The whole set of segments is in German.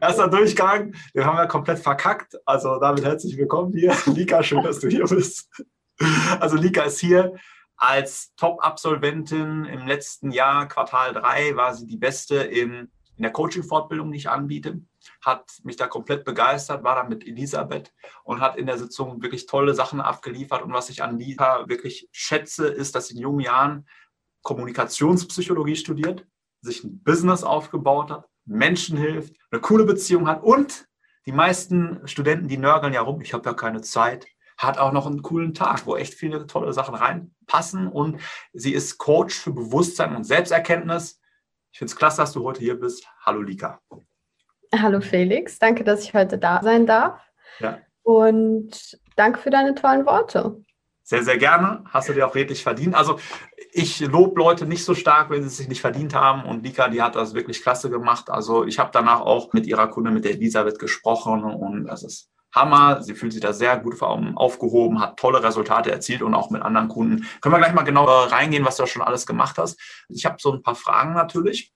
Erster Durchgang, den haben wir komplett verkackt. Also damit herzlich willkommen hier. Lika, schön, dass du hier bist. Also Lika ist hier als Top-Absolventin im letzten Jahr, Quartal 3, war sie die Beste in, in der Coaching-Fortbildung, die ich anbiete. Hat mich da komplett begeistert, war da mit Elisabeth und hat in der Sitzung wirklich tolle Sachen abgeliefert. Und was ich an Lika wirklich schätze, ist, dass sie in jungen Jahren Kommunikationspsychologie studiert, sich ein Business aufgebaut hat, Menschen hilft, eine coole Beziehung hat und die meisten Studenten, die nörgeln ja rum, ich habe ja keine Zeit, hat auch noch einen coolen Tag, wo echt viele tolle Sachen reinpassen und sie ist Coach für Bewusstsein und Selbsterkenntnis. Ich finde es klasse, dass du heute hier bist. Hallo Lika. Hallo Felix, danke, dass ich heute da sein darf. Ja. Und danke für deine tollen Worte. Sehr, sehr gerne. Hast du dir auch redlich verdient. Also ich lobe Leute nicht so stark, wenn sie es sich nicht verdient haben. Und Lika, die hat das wirklich klasse gemacht. Also ich habe danach auch mit ihrer Kunde, mit der Elisabeth, gesprochen und das ist Hammer. Sie fühlt sich da sehr gut aufgehoben, hat tolle Resultate erzielt und auch mit anderen Kunden. Können wir gleich mal genau reingehen, was du schon alles gemacht hast. Ich habe so ein paar Fragen natürlich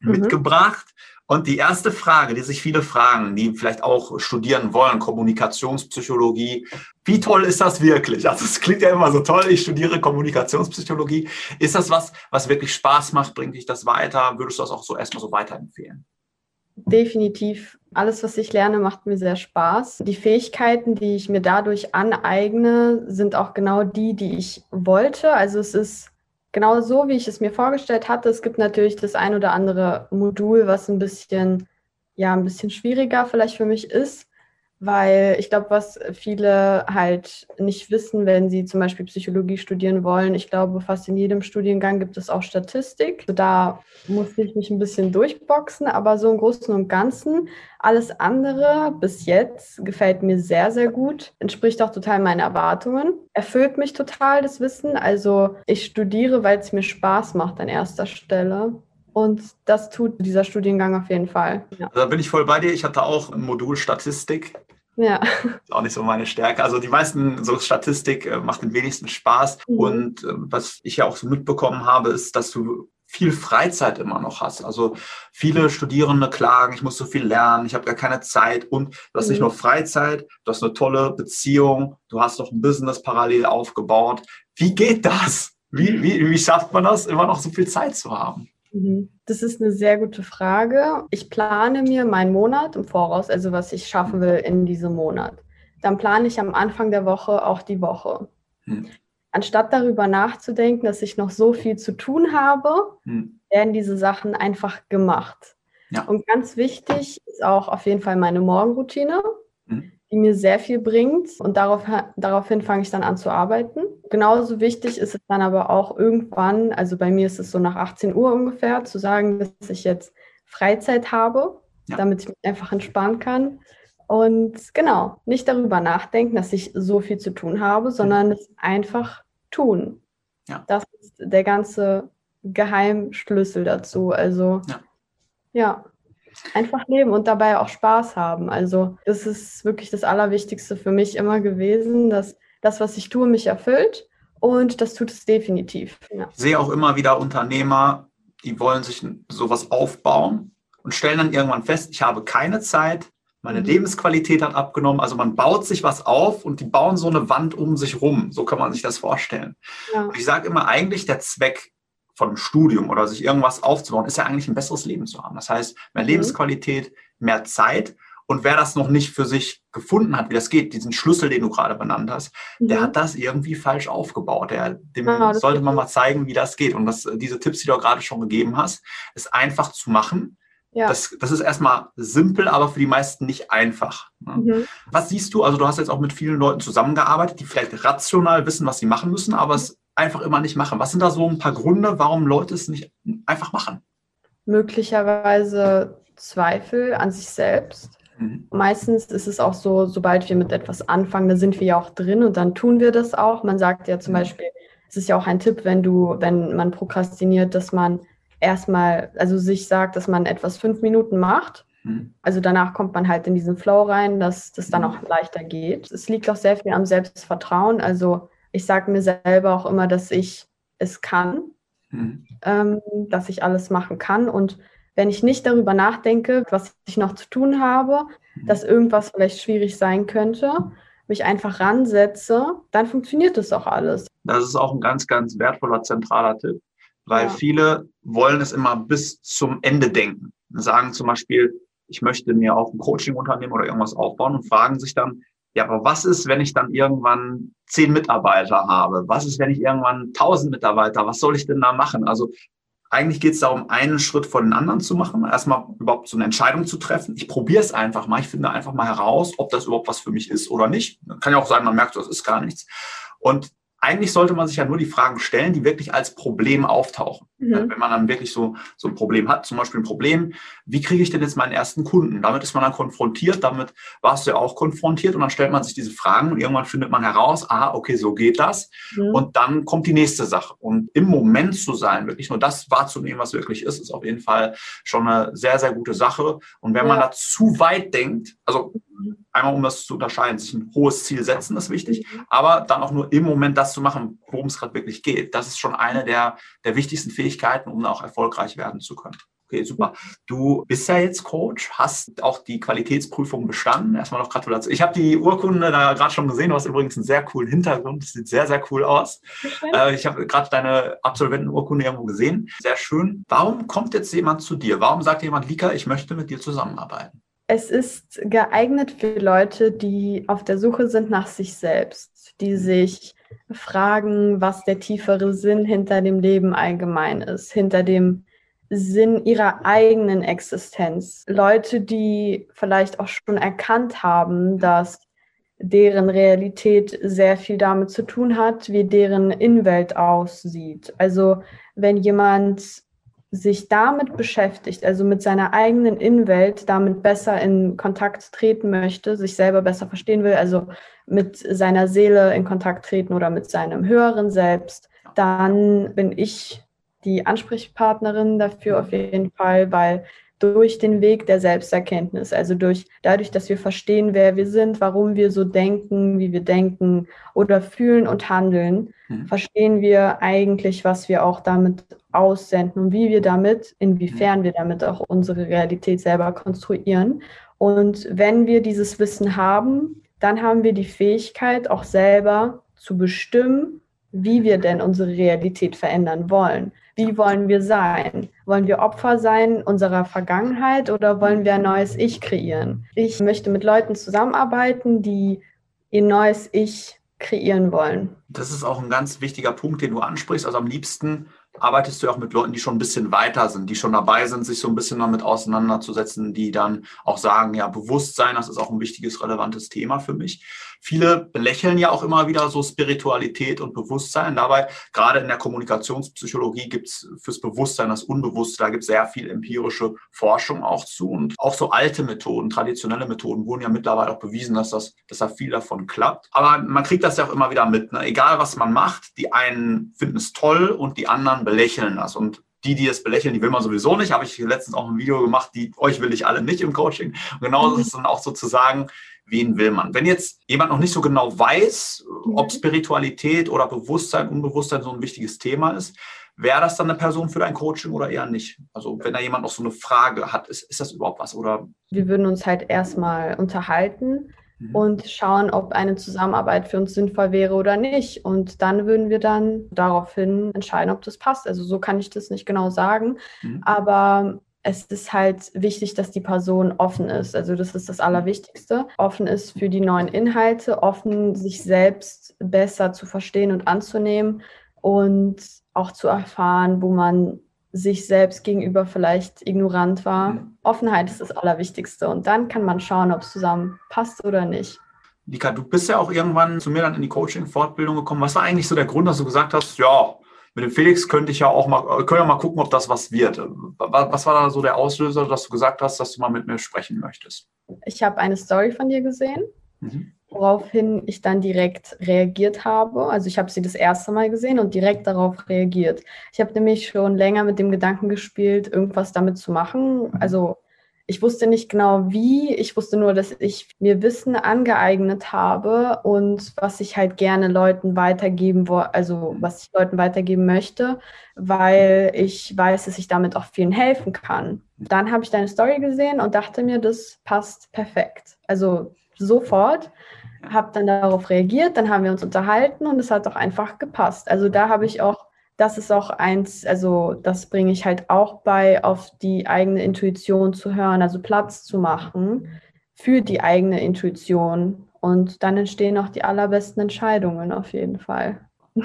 mhm. mitgebracht. Und die erste Frage, die sich viele fragen, die vielleicht auch studieren wollen, Kommunikationspsychologie, wie toll ist das wirklich? Also es klingt ja immer so toll, ich studiere Kommunikationspsychologie. Ist das was, was wirklich Spaß macht? Bringt dich das weiter? Würdest du das auch so erstmal so weiterempfehlen? Definitiv. Alles, was ich lerne, macht mir sehr Spaß. Die Fähigkeiten, die ich mir dadurch aneigne, sind auch genau die, die ich wollte. Also es ist genau so, wie ich es mir vorgestellt hatte. Es gibt natürlich das ein oder andere Modul, was ein bisschen, ja, ein bisschen schwieriger vielleicht für mich ist weil ich glaube, was viele halt nicht wissen, wenn sie zum Beispiel Psychologie studieren wollen, ich glaube, fast in jedem Studiengang gibt es auch Statistik. Also da musste ich mich ein bisschen durchboxen, aber so im Großen und Ganzen, alles andere bis jetzt gefällt mir sehr, sehr gut, entspricht auch total meinen Erwartungen, erfüllt mich total das Wissen. Also ich studiere, weil es mir Spaß macht an erster Stelle. Und das tut dieser Studiengang auf jeden Fall. Ja. Da bin ich voll bei dir. Ich hatte auch ein Modul Statistik. Ja. Ist auch nicht so meine Stärke. Also die meisten, so Statistik äh, macht den wenigsten Spaß. Mhm. Und äh, was ich ja auch so mitbekommen habe, ist, dass du viel Freizeit immer noch hast. Also viele Studierende klagen, ich muss so viel lernen, ich habe gar keine Zeit und du hast mhm. nicht nur Freizeit, du hast eine tolle Beziehung, du hast doch ein Business parallel aufgebaut. Wie geht das? Wie, wie, wie schafft man das, immer noch so viel Zeit zu haben? Mhm. Das ist eine sehr gute Frage. Ich plane mir meinen Monat im Voraus, also was ich schaffen will in diesem Monat. Dann plane ich am Anfang der Woche auch die Woche. Hm. Anstatt darüber nachzudenken, dass ich noch so viel zu tun habe, hm. werden diese Sachen einfach gemacht. Ja. Und ganz wichtig ist auch auf jeden Fall meine Morgenroutine. Hm die mir sehr viel bringt und darauf, daraufhin fange ich dann an zu arbeiten. Genauso wichtig ist es dann aber auch irgendwann, also bei mir ist es so nach 18 Uhr ungefähr, zu sagen, dass ich jetzt Freizeit habe, ja. damit ich mich einfach entspannen kann. Und genau, nicht darüber nachdenken, dass ich so viel zu tun habe, sondern es einfach tun. Ja. Das ist der ganze Geheimschlüssel dazu. Also ja. ja einfach leben und dabei auch Spaß haben. Also das ist wirklich das Allerwichtigste für mich immer gewesen, dass das, was ich tue, mich erfüllt und das tut es definitiv. Ja. Ich sehe auch immer wieder Unternehmer, die wollen sich sowas aufbauen und stellen dann irgendwann fest, ich habe keine Zeit, meine mhm. Lebensqualität hat abgenommen. Also man baut sich was auf und die bauen so eine Wand um sich rum. So kann man sich das vorstellen. Ja. ich sage immer, eigentlich der Zweck von Studium oder sich irgendwas aufzubauen, ist ja eigentlich ein besseres Leben zu haben. Das heißt, mehr mhm. Lebensqualität, mehr Zeit. Und wer das noch nicht für sich gefunden hat, wie das geht, diesen Schlüssel, den du gerade benannt hast, mhm. der hat das irgendwie falsch aufgebaut. Der, dem ah, sollte man mal zeigen, wie das geht. Und das, diese Tipps, die du gerade schon gegeben hast, ist einfach zu machen. Ja. Das, das ist erstmal simpel, aber für die meisten nicht einfach. Ne? Mhm. Was siehst du? Also du hast jetzt auch mit vielen Leuten zusammengearbeitet, die vielleicht rational wissen, was sie machen müssen, aber es einfach immer nicht machen? Was sind da so ein paar Gründe, warum Leute es nicht einfach machen? Möglicherweise Zweifel an sich selbst. Mhm. Meistens ist es auch so, sobald wir mit etwas anfangen, da sind wir ja auch drin und dann tun wir das auch. Man sagt ja zum mhm. Beispiel, es ist ja auch ein Tipp, wenn du, wenn man prokrastiniert, dass man erstmal, also sich sagt, dass man etwas fünf Minuten macht. Mhm. Also danach kommt man halt in diesen Flow rein, dass das dann mhm. auch leichter geht. Es liegt auch sehr viel am Selbstvertrauen. Also ich sage mir selber auch immer, dass ich es kann, mhm. ähm, dass ich alles machen kann. Und wenn ich nicht darüber nachdenke, was ich noch zu tun habe, mhm. dass irgendwas vielleicht schwierig sein könnte, mich einfach ransetze, dann funktioniert das auch alles. Das ist auch ein ganz, ganz wertvoller zentraler Tipp, weil ja. viele wollen es immer bis zum Ende denken. Sagen zum Beispiel, ich möchte mir auch ein Coaching-Unternehmen oder irgendwas aufbauen und fragen sich dann, ja, aber was ist, wenn ich dann irgendwann zehn Mitarbeiter habe? Was ist, wenn ich irgendwann tausend Mitarbeiter? Was soll ich denn da machen? Also eigentlich geht es darum, einen Schritt vor den anderen zu machen, erstmal überhaupt so eine Entscheidung zu treffen. Ich probiere es einfach mal. Ich finde einfach mal heraus, ob das überhaupt was für mich ist oder nicht. Kann ja auch sein, man merkt, das ist gar nichts. Und eigentlich sollte man sich ja nur die Fragen stellen, die wirklich als Problem auftauchen. Mhm. Wenn man dann wirklich so, so ein Problem hat, zum Beispiel ein Problem, wie kriege ich denn jetzt meinen ersten Kunden? Damit ist man dann konfrontiert, damit warst du ja auch konfrontiert und dann stellt man sich diese Fragen und irgendwann findet man heraus, ah, okay, so geht das. Mhm. Und dann kommt die nächste Sache. Und im Moment zu sein, wirklich nur das wahrzunehmen, was wirklich ist, ist auf jeden Fall schon eine sehr, sehr gute Sache. Und wenn ja. man da zu weit denkt, also einmal um das zu unterscheiden, sich ein hohes Ziel setzen ist wichtig, mhm. aber dann auch nur im Moment das zu machen, worum es gerade wirklich geht. Das ist schon eine der, der wichtigsten Fähigkeiten, um auch erfolgreich werden zu können. Okay, super. Du bist ja jetzt Coach, hast auch die Qualitätsprüfung bestanden. Erstmal noch Gratulation. Ich habe die Urkunde da gerade schon gesehen. Du hast übrigens einen sehr coolen Hintergrund. Das sieht sehr, sehr cool aus. Äh, ich habe gerade deine Absolventenurkunde irgendwo gesehen. Sehr schön. Warum kommt jetzt jemand zu dir? Warum sagt jemand, Lika, ich möchte mit dir zusammenarbeiten? Es ist geeignet für Leute, die auf der Suche sind nach sich selbst, die mhm. sich fragen, was der tiefere Sinn hinter dem Leben allgemein ist, hinter dem Sinn ihrer eigenen Existenz. Leute, die vielleicht auch schon erkannt haben, dass deren Realität sehr viel damit zu tun hat, wie deren Innenwelt aussieht. Also wenn jemand sich damit beschäftigt, also mit seiner eigenen Innenwelt, damit besser in Kontakt treten möchte, sich selber besser verstehen will, also mit seiner Seele in Kontakt treten oder mit seinem höheren Selbst, dann bin ich die Ansprechpartnerin dafür auf jeden Fall, weil durch den Weg der Selbsterkenntnis, also durch dadurch, dass wir verstehen, wer wir sind, warum wir so denken, wie wir denken oder fühlen und handeln, mhm. verstehen wir eigentlich, was wir auch damit aussenden und wie wir damit, inwiefern wir damit auch unsere Realität selber konstruieren. Und wenn wir dieses Wissen haben, dann haben wir die Fähigkeit, auch selber zu bestimmen, wie wir denn unsere Realität verändern wollen. Wie wollen wir sein? Wollen wir Opfer sein unserer Vergangenheit oder wollen wir ein neues Ich kreieren? Ich möchte mit Leuten zusammenarbeiten, die ihr neues Ich kreieren wollen. Das ist auch ein ganz wichtiger Punkt, den du ansprichst. Also am liebsten arbeitest du auch mit Leuten, die schon ein bisschen weiter sind, die schon dabei sind, sich so ein bisschen damit auseinanderzusetzen, die dann auch sagen, ja, Bewusstsein, das ist auch ein wichtiges, relevantes Thema für mich. Viele belächeln ja auch immer wieder so Spiritualität und Bewusstsein. Dabei, gerade in der Kommunikationspsychologie gibt es fürs Bewusstsein das Unbewusste, da gibt es sehr viel empirische Forschung auch zu. Und auch so alte Methoden, traditionelle Methoden wurden ja mittlerweile auch bewiesen, dass, das, dass da viel davon klappt. Aber man kriegt das ja auch immer wieder mit. Ne? Egal, was man macht, die einen finden es toll und die anderen belächeln das. Und die, die es belächeln, die will man sowieso nicht. Habe ich letztens auch ein Video gemacht, die euch will ich alle nicht im Coaching. Und genauso ist es dann auch sozusagen, wen will man? Wenn jetzt jemand noch nicht so genau weiß, ob mhm. Spiritualität oder Bewusstsein, Unbewusstsein so ein wichtiges Thema ist, wäre das dann eine Person für dein Coaching oder eher nicht? Also wenn da jemand noch so eine Frage hat, ist, ist das überhaupt was? Oder? Wir würden uns halt erstmal unterhalten mhm. und schauen, ob eine Zusammenarbeit für uns sinnvoll wäre oder nicht. Und dann würden wir dann daraufhin entscheiden, ob das passt. Also so kann ich das nicht genau sagen. Mhm. Aber es ist halt wichtig, dass die Person offen ist. Also das ist das Allerwichtigste. Offen ist für die neuen Inhalte, offen sich selbst besser zu verstehen und anzunehmen und auch zu erfahren, wo man sich selbst gegenüber vielleicht ignorant war. Offenheit ist das Allerwichtigste. Und dann kann man schauen, ob es zusammen passt oder nicht. Lika, du bist ja auch irgendwann zu mir dann in die Coaching-Fortbildung gekommen. Was war eigentlich so der Grund, dass du gesagt hast, ja, mit dem Felix könnte ich ja auch mal, können wir mal gucken, ob das was wird. Was war da so der Auslöser, dass du gesagt hast, dass du mal mit mir sprechen möchtest? Ich habe eine Story von dir gesehen, mhm. woraufhin ich dann direkt reagiert habe. Also ich habe sie das erste Mal gesehen und direkt darauf reagiert. Ich habe nämlich schon länger mit dem Gedanken gespielt, irgendwas damit zu machen. Mhm. Also Ich wusste nicht genau wie, ich wusste nur, dass ich mir Wissen angeeignet habe und was ich halt gerne Leuten weitergeben, also was ich Leuten weitergeben möchte, weil ich weiß, dass ich damit auch vielen helfen kann. Dann habe ich deine Story gesehen und dachte mir, das passt perfekt. Also sofort habe dann darauf reagiert, dann haben wir uns unterhalten und es hat auch einfach gepasst. Also da habe ich auch das ist auch eins, also das bringe ich halt auch bei, auf die eigene Intuition zu hören, also Platz zu machen für die eigene Intuition. Und dann entstehen auch die allerbesten Entscheidungen auf jeden Fall.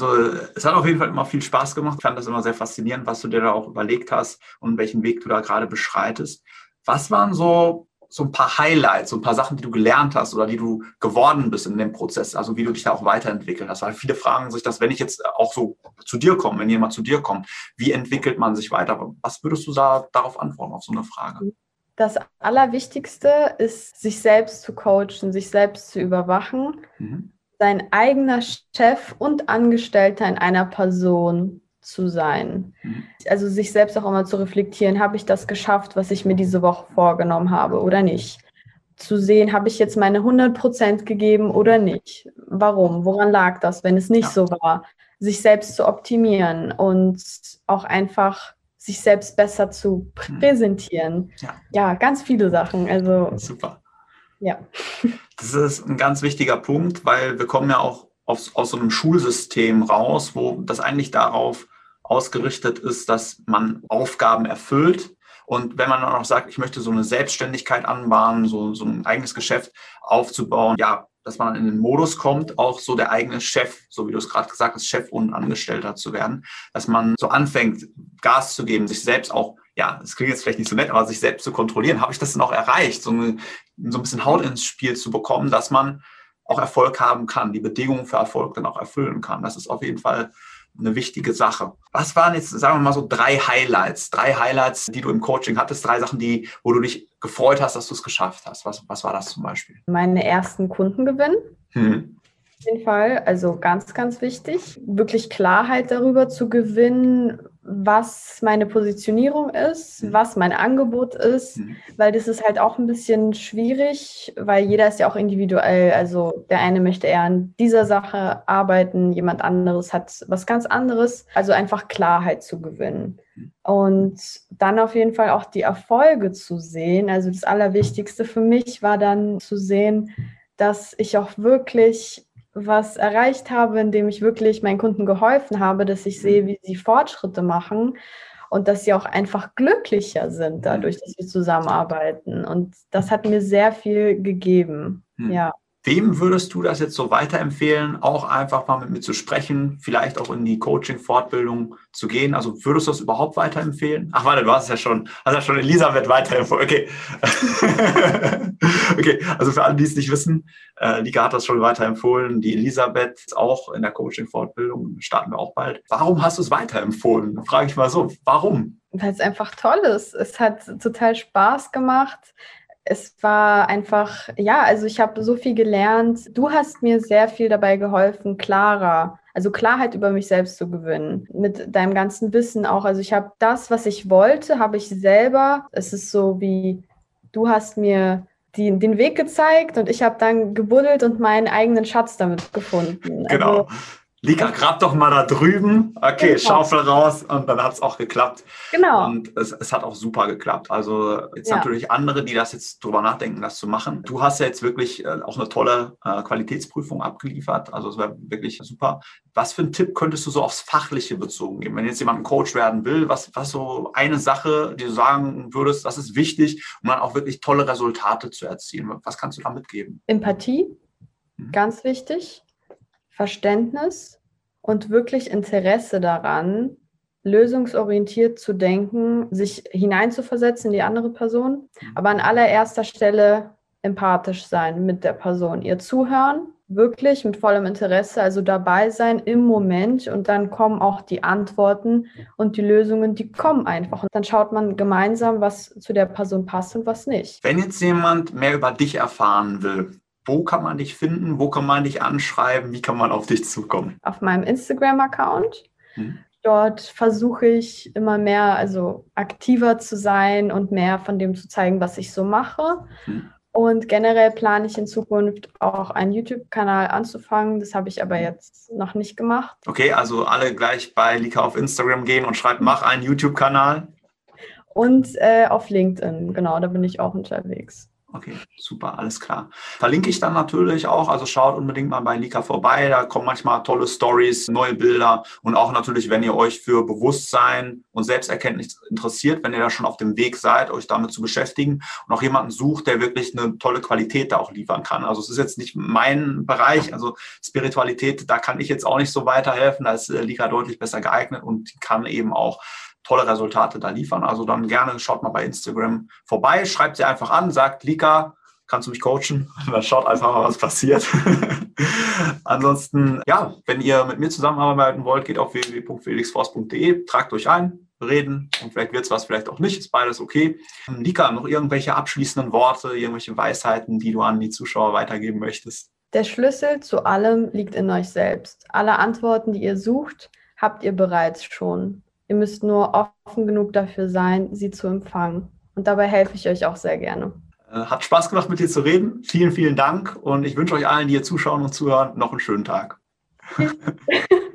Also es hat auf jeden Fall immer viel Spaß gemacht. Ich fand das immer sehr faszinierend, was du dir da auch überlegt hast und welchen Weg du da gerade beschreitest. Was waren so so ein paar Highlights, so ein paar Sachen, die du gelernt hast oder die du geworden bist in dem Prozess, also wie du dich da auch weiterentwickelt hast. Weil viele fragen sich das, wenn ich jetzt auch so zu dir komme, wenn jemand zu dir kommt, wie entwickelt man sich weiter? Was würdest du da darauf antworten, auf so eine Frage? Das Allerwichtigste ist, sich selbst zu coachen, sich selbst zu überwachen, mhm. sein eigener Chef und Angestellter in einer Person zu sein. Mhm. Also sich selbst auch immer zu reflektieren, habe ich das geschafft, was ich mir diese Woche vorgenommen habe oder nicht. Zu sehen, habe ich jetzt meine 100 Prozent gegeben oder nicht. Warum? Woran lag das, wenn es nicht ja. so war? Sich selbst zu optimieren und auch einfach sich selbst besser zu mhm. präsentieren. Ja, ja ganz viele Sachen. Also super. Ja. Das ist ein ganz wichtiger Punkt, weil wir kommen ja auch aus, aus so einem Schulsystem raus, wo das eigentlich darauf ausgerichtet ist, dass man Aufgaben erfüllt. Und wenn man dann auch sagt, ich möchte so eine Selbstständigkeit anbahnen, so, so ein eigenes Geschäft aufzubauen, ja, dass man in den Modus kommt, auch so der eigene Chef, so wie du es gerade gesagt hast, Chef und Angestellter zu werden, dass man so anfängt, Gas zu geben, sich selbst auch, ja, das klingt jetzt vielleicht nicht so nett, aber sich selbst zu kontrollieren. Habe ich das denn auch erreicht, so, eine, so ein bisschen Haut ins Spiel zu bekommen, dass man auch Erfolg haben kann, die Bedingungen für Erfolg dann auch erfüllen kann. Das ist auf jeden Fall eine wichtige Sache. Was waren jetzt, sagen wir mal so, drei Highlights? Drei Highlights, die du im Coaching hattest, drei Sachen, die, wo du dich gefreut hast, dass du es geschafft hast. Was, was war das zum Beispiel? Meine ersten Kunden gewinnen. Hm. Auf jeden Fall, also ganz, ganz wichtig, wirklich Klarheit darüber zu gewinnen, was meine Positionierung ist, mhm. was mein Angebot ist, mhm. weil das ist halt auch ein bisschen schwierig, weil jeder ist ja auch individuell. Also der eine möchte eher an dieser Sache arbeiten, jemand anderes hat was ganz anderes. Also einfach Klarheit zu gewinnen. Mhm. Und dann auf jeden Fall auch die Erfolge zu sehen. Also das Allerwichtigste für mich war dann zu sehen, dass ich auch wirklich was erreicht habe, indem ich wirklich meinen Kunden geholfen habe, dass ich sehe, wie sie Fortschritte machen und dass sie auch einfach glücklicher sind dadurch, dass wir zusammenarbeiten. Und das hat mir sehr viel gegeben. Hm. Ja. Wem würdest du das jetzt so weiterempfehlen, auch einfach mal mit mir zu sprechen, vielleicht auch in die Coaching-Fortbildung zu gehen? Also würdest du das überhaupt weiterempfehlen? Ach warte, du hast ja schon, hast ja schon Elisabeth weiterempfohlen. Okay. okay, also für alle, die es nicht wissen, äh, Lika hat das schon weiterempfohlen. Die Elisabeth ist auch in der Coaching-Fortbildung, starten wir auch bald. Warum hast du es weiterempfohlen? Frage ich mal so. Warum? Weil es einfach toll ist. Es hat total Spaß gemacht es war einfach, ja, also ich habe so viel gelernt. Du hast mir sehr viel dabei geholfen, klarer, also Klarheit über mich selbst zu gewinnen. Mit deinem ganzen Wissen auch. Also ich habe das, was ich wollte, habe ich selber. Es ist so wie, du hast mir die, den Weg gezeigt und ich habe dann gebuddelt und meinen eigenen Schatz damit gefunden. Genau. Also, Lika, grab doch mal da drüben. Okay, genau. Schaufel raus und dann hat es auch geklappt. Genau. Und es, es, hat auch super geklappt. Also jetzt ja. natürlich andere, die das jetzt drüber nachdenken, das zu machen. Du hast ja jetzt wirklich äh, auch eine tolle äh, Qualitätsprüfung abgeliefert. Also es war wirklich super. Was für einen Tipp könntest du so aufs Fachliche bezogen geben? Wenn jetzt jemand ein Coach werden will, was, was so eine Sache, die du sagen würdest, das ist wichtig, um dann auch wirklich tolle Resultate zu erzielen? Was kannst du da mitgeben? Empathie, mhm. ganz wichtig Verständnis und wirklich Interesse daran, lösungsorientiert zu denken, sich hineinzuversetzen in die andere Person, aber an allererster Stelle empathisch sein mit der Person, ihr zuhören, wirklich mit vollem Interesse, also dabei sein im Moment und dann kommen auch die Antworten und die Lösungen, die kommen einfach und dann schaut man gemeinsam, was zu der Person passt und was nicht. Wenn jetzt jemand mehr über dich erfahren will, wo kann man dich finden? Wo kann man dich anschreiben? Wie kann man auf dich zukommen? Auf meinem Instagram-Account. Hm. dort versuche ich immer mehr, also aktiver zu sein und mehr von dem zu zeigen, was ich so mache. Mhm. Und generell plane ich in Zukunft auch einen YouTube-Kanal anzufangen. Das habe ich aber jetzt noch nicht gemacht. Okay, also alle gleich bei Lika auf Instagram gehen und schreiben, mach einen YouTube-Kanal. Und äh, auf LinkedIn, genau, da bin ich auch unterwegs. Okay, super, alles klar. Verlinke ich dann natürlich auch, also schaut unbedingt mal bei Lika vorbei, da kommen manchmal tolle Stories, neue Bilder und auch natürlich, wenn ihr euch für Bewusstsein und Selbsterkenntnis interessiert, wenn ihr da schon auf dem Weg seid, euch damit zu beschäftigen und auch jemanden sucht, der wirklich eine tolle Qualität da auch liefern kann. Also es ist jetzt nicht mein Bereich, also Spiritualität, da kann ich jetzt auch nicht so weiterhelfen, da ist äh, Lika deutlich besser geeignet und kann eben auch tolle Resultate da liefern. Also dann gerne schaut mal bei Instagram vorbei, schreibt sie einfach an, sagt Lika, kannst du mich coachen? Dann schaut einfach mal, was passiert. Ansonsten, ja, wenn ihr mit mir zusammenarbeiten wollt, geht auf www.felixforce.de, tragt euch ein, reden und vielleicht wird es was, vielleicht auch nicht, ist beides okay. Lika, noch irgendwelche abschließenden Worte, irgendwelche Weisheiten, die du an die Zuschauer weitergeben möchtest? Der Schlüssel zu allem liegt in euch selbst. Alle Antworten, die ihr sucht, habt ihr bereits schon. Ihr müsst nur offen genug dafür sein, sie zu empfangen. Und dabei helfe ich euch auch sehr gerne. Äh, hat Spaß gemacht, mit dir zu reden. Vielen, vielen Dank. Und ich wünsche euch allen, die hier zuschauen und zuhören, noch einen schönen Tag.